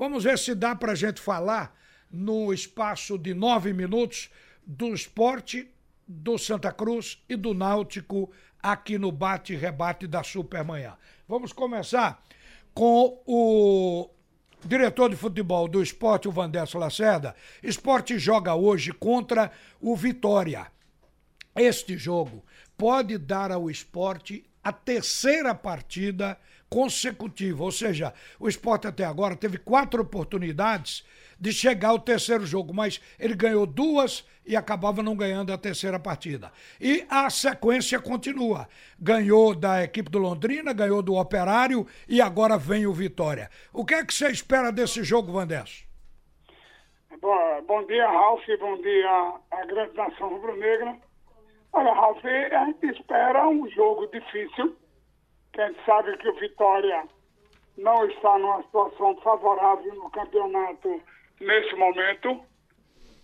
Vamos ver se dá para a gente falar no espaço de nove minutos do esporte do Santa Cruz e do Náutico aqui no bate-rebate da Supermanhã. Vamos começar com o diretor de futebol do esporte, o Vandesso Lacerda. Esporte joga hoje contra o Vitória. Este jogo pode dar ao esporte a terceira partida consecutiva, ou seja, o esporte até agora teve quatro oportunidades de chegar ao terceiro jogo, mas ele ganhou duas e acabava não ganhando a terceira partida. E a sequência continua. Ganhou da equipe do Londrina, ganhou do Operário e agora vem o Vitória. O que é que você espera desse jogo, Vandesso? Bom, bom dia, Ralf, bom dia à grande nação rubro-negra. Olha, Ralf, a gente espera um jogo difícil, que a gente sabe que o Vitória não está numa situação favorável no campeonato nesse momento.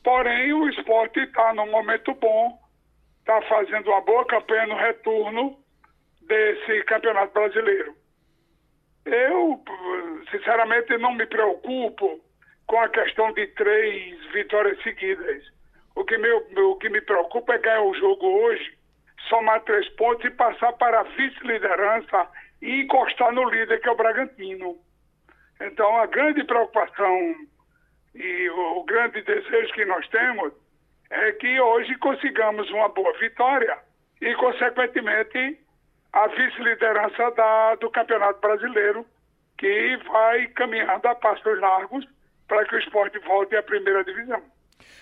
Porém, o esporte está num momento bom, está fazendo uma boa campanha no retorno desse campeonato brasileiro. Eu, sinceramente, não me preocupo com a questão de três vitórias seguidas. O que, me, o que me preocupa é ganhar o jogo hoje, somar três pontos e passar para a vice-liderança e encostar no líder, que é o Bragantino. Então, a grande preocupação e o, o grande desejo que nós temos é que hoje consigamos uma boa vitória e, consequentemente, a vice-liderança do Campeonato Brasileiro, que vai caminhando a passos largos para que o esporte volte à primeira divisão.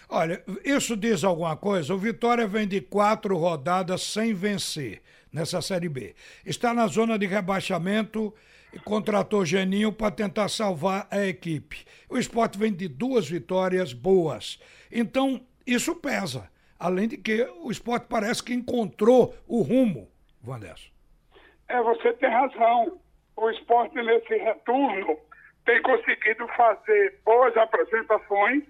Olha, isso diz alguma coisa? O Vitória vem de quatro rodadas sem vencer nessa Série B. Está na zona de rebaixamento e contratou Geninho para tentar salvar a equipe. O esporte vem de duas vitórias boas. Então, isso pesa. Além de que o esporte parece que encontrou o rumo, Vandesso. É, você tem razão. O esporte nesse retorno tem conseguido fazer boas apresentações,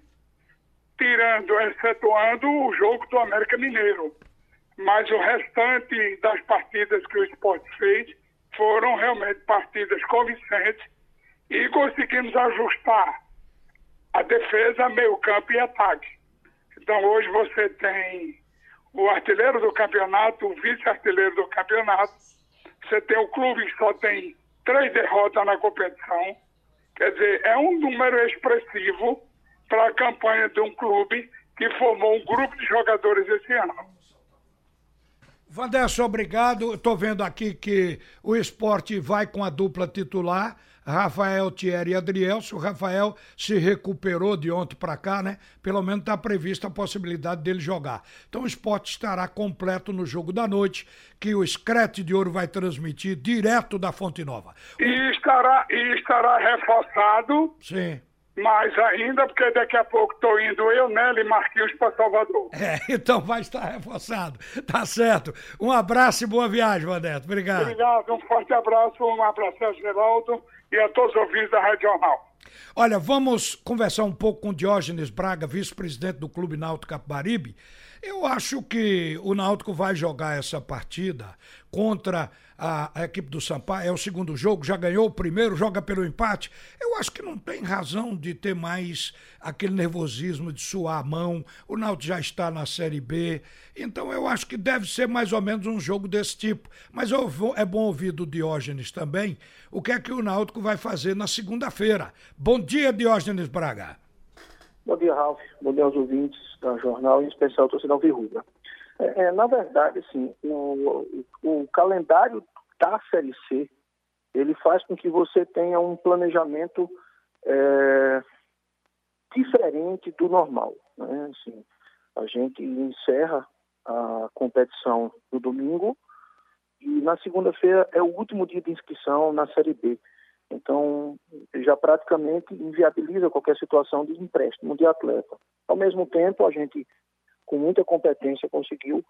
tirando, excetuando o jogo do América Mineiro. Mas o restante das partidas que o esporte fez foram realmente partidas convincentes e conseguimos ajustar a defesa, meio campo e ataque. Então hoje você tem o artilheiro do campeonato, o vice-artilheiro do campeonato, você tem o clube que só tem três derrotas na competição. Quer dizer, é um número expressivo para a campanha de um clube que formou um grupo de jogadores esse ano. Vandesso, obrigado. Estou vendo aqui que o esporte vai com a dupla titular. Rafael Thierry e Adrielso. O Rafael se recuperou de ontem para cá, né? Pelo menos está prevista a possibilidade dele jogar. Então o esporte estará completo no jogo da noite, que o Screte de Ouro vai transmitir direto da Fonte Nova. E estará, e estará reforçado. Sim mais ainda, porque daqui a pouco estou indo eu, Nelly e Marquinhos para Salvador. É, então vai estar reforçado. Tá certo. Um abraço e boa viagem, Vaneto. Obrigado. Obrigado, um forte abraço, um abraço a Geraldo e a todos os ouvintes da Rádio Jornal. Olha, vamos conversar um pouco com Diógenes Braga, vice-presidente do Clube Náutico Capibaribe. Eu acho que o Náutico vai jogar essa partida contra a, a, equipe do Sampaio. É o segundo jogo, já ganhou o primeiro, joga pelo empate. Eu acho que não tem razão de ter mais aquele nervosismo de suar a mão. O Náutico já está na Série B. Então eu acho que deve ser mais ou menos um jogo desse tipo. Mas vou, é bom ouvir do Diógenes também o que é que o Náutico vai fazer na segunda-feira. Bom dia, Diógenes Braga. Bom dia, Ralf. Bom dia aos ouvintes da jornal, em especial ao torcedor Virrubra. É, é, na verdade, assim, o, o, calendário da Série C, ele faz com que você tenha um planejamento é, diferente do normal. Né? Assim, a gente encerra a competição no domingo e na segunda-feira é o último dia de inscrição na Série B. Então, já praticamente inviabiliza qualquer situação de empréstimo de atleta. Ao mesmo tempo, a gente, com muita competência, conseguiu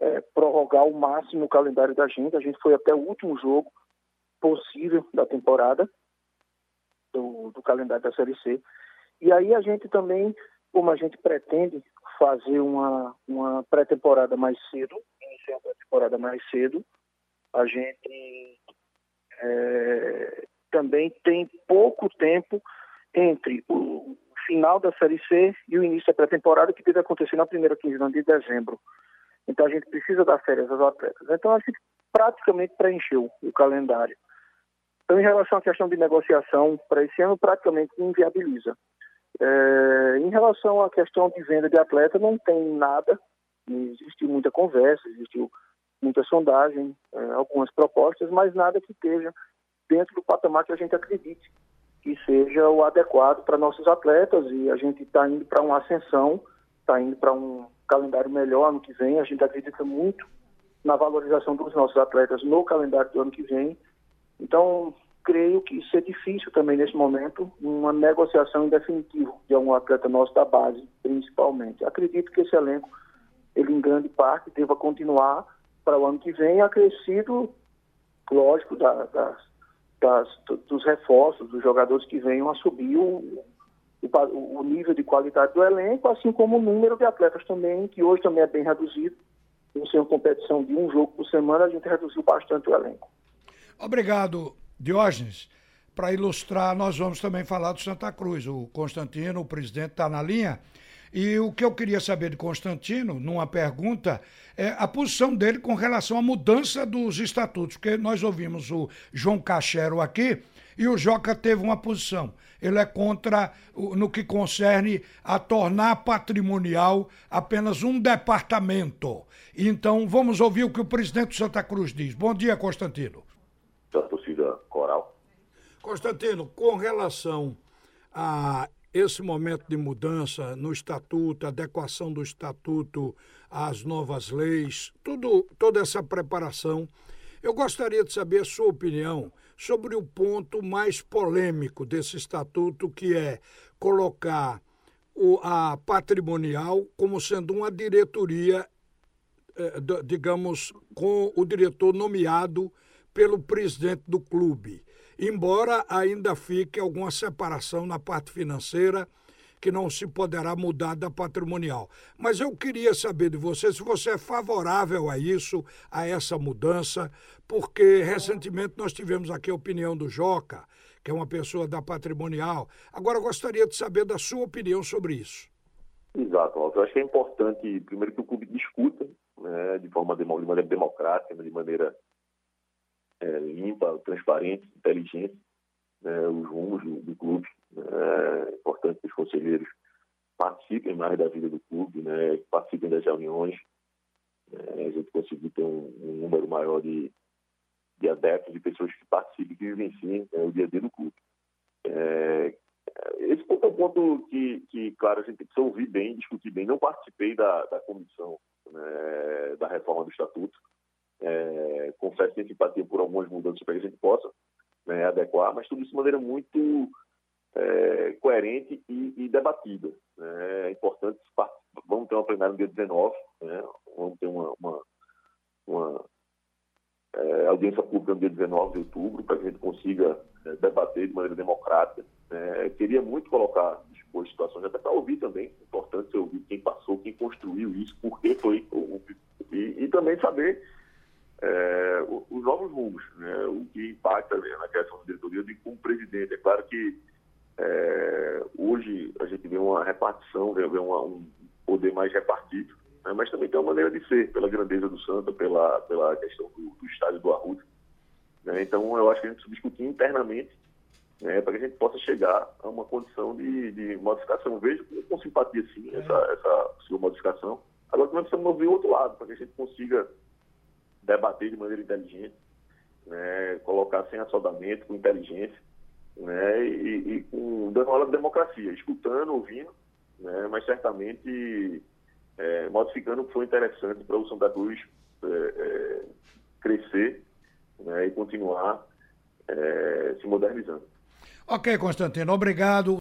é, prorrogar o máximo o calendário da gente. A gente foi até o último jogo possível da temporada, do, do calendário da Série C. E aí a gente também, como a gente pretende fazer uma, uma pré-temporada mais cedo, iniciar a pré-temporada mais cedo, a gente é, também tem pouco tempo entre o final da Série C e o início da pré-temporada, que deve acontecer na primeira quinzena de dezembro. Então a gente precisa dar férias aos atletas. Então a gente praticamente preencheu o calendário. Então, em relação à questão de negociação, para esse ano praticamente inviabiliza. É, em relação à questão de venda de atleta, não tem nada. Existiu muita conversa, existiu muita sondagem, é, algumas propostas, mas nada que esteja dentro do patamar que a gente acredite que seja o adequado para nossos atletas e a gente está indo para uma ascensão, está indo para um calendário melhor ano que vem. A gente acredita muito na valorização dos nossos atletas no calendário do ano que vem. Então, creio que isso é difícil também nesse momento, uma negociação em definitivo de um atleta nosso da base, principalmente. Acredito que esse elenco, ele em grande parte, deva continuar para o ano que vem, acrescido, lógico, da, das, das, dos reforços, dos jogadores que venham a subir o, o, o nível de qualidade do elenco, assim como o número de atletas também, que hoje também é bem reduzido. Ser uma competição de um jogo por semana, a gente reduziu bastante o elenco. Obrigado, Diógenes. Para ilustrar, nós vamos também falar do Santa Cruz. O Constantino, o presidente, está na linha. E o que eu queria saber de Constantino, numa pergunta, é a posição dele com relação à mudança dos estatutos, porque nós ouvimos o João Cachero aqui e o Joca teve uma posição. Ele é contra no que concerne a tornar patrimonial apenas um departamento. Então, vamos ouvir o que o presidente do Santa Cruz diz. Bom dia, Constantino. Da torcida coral. Constantino, com relação a esse momento de mudança no estatuto, adequação do estatuto às novas leis, tudo, toda essa preparação, eu gostaria de saber a sua opinião sobre o ponto mais polêmico desse estatuto, que é colocar o, a patrimonial como sendo uma diretoria, eh, digamos, com o diretor nomeado pelo presidente do clube embora ainda fique alguma separação na parte financeira que não se poderá mudar da patrimonial. Mas eu queria saber de você se você é favorável a isso, a essa mudança, porque recentemente nós tivemos aqui a opinião do Joca, que é uma pessoa da patrimonial. Agora gostaria de saber da sua opinião sobre isso. Exato, Walter. Eu acho que é importante, primeiro, que o clube discuta né, de forma democrática, de maneira é, limpa, transparente, inteligente, né, os rumos do, do clube. É importante que os conselheiros participem mais da vida do clube, né, participem das reuniões, né, a gente conseguir ter um, um, número maior de, de adeptos, de pessoas que participem, que vivenciem né, o dia a dia do clube. É, esse ponto é um ponto que, que, claro, a gente precisa ouvir bem, discutir bem. Não participei da, da comissão né, da reforma do estatuto, é, confesso que simpatia por algumas mudanças para que a gente possa né, adequar, mas tudo isso de maneira muito é, coerente e, e debatida. Né? É importante, vamos ter uma plenária no dia 19, né? vamos ter uma, uma, uma é, audiência pública no dia 19 de outubro, para que a gente consiga é, debater de maneira democrática. Né? Queria muito colocar expor situações, até para ouvir também, é importante ouvir quem passou, quem construiu isso, por que foi, e, e também saber é, os novos rumos, né, o que impacta né, na criação da diretoria de como presidente. É claro que é, hoje a gente vê uma repartição, vê uma, um poder mais repartido, né, mas também tem uma maneira de ser, pela grandeza do Santa, pela, pela questão do, do estádio do Arruda. Né, então eu acho que a gente precisa discutir internamente né, para que a gente possa chegar a uma condição de, de modificação. Vejo com, simpatia, sim, essa, essa sua modificação. Agora nós precisamos ouvir o outro lado, para que a gente consiga debater de maneira inteligente, né, colocar sem assodamento, com inteligência, né, e, e com, dando aula de democracia, escutando, ouvindo, né, mas certamente é, modificando o que foi interessante para o Santa Cruz é, é, crescer né, e continuar é, se modernizando. Ok, Constantino, obrigado.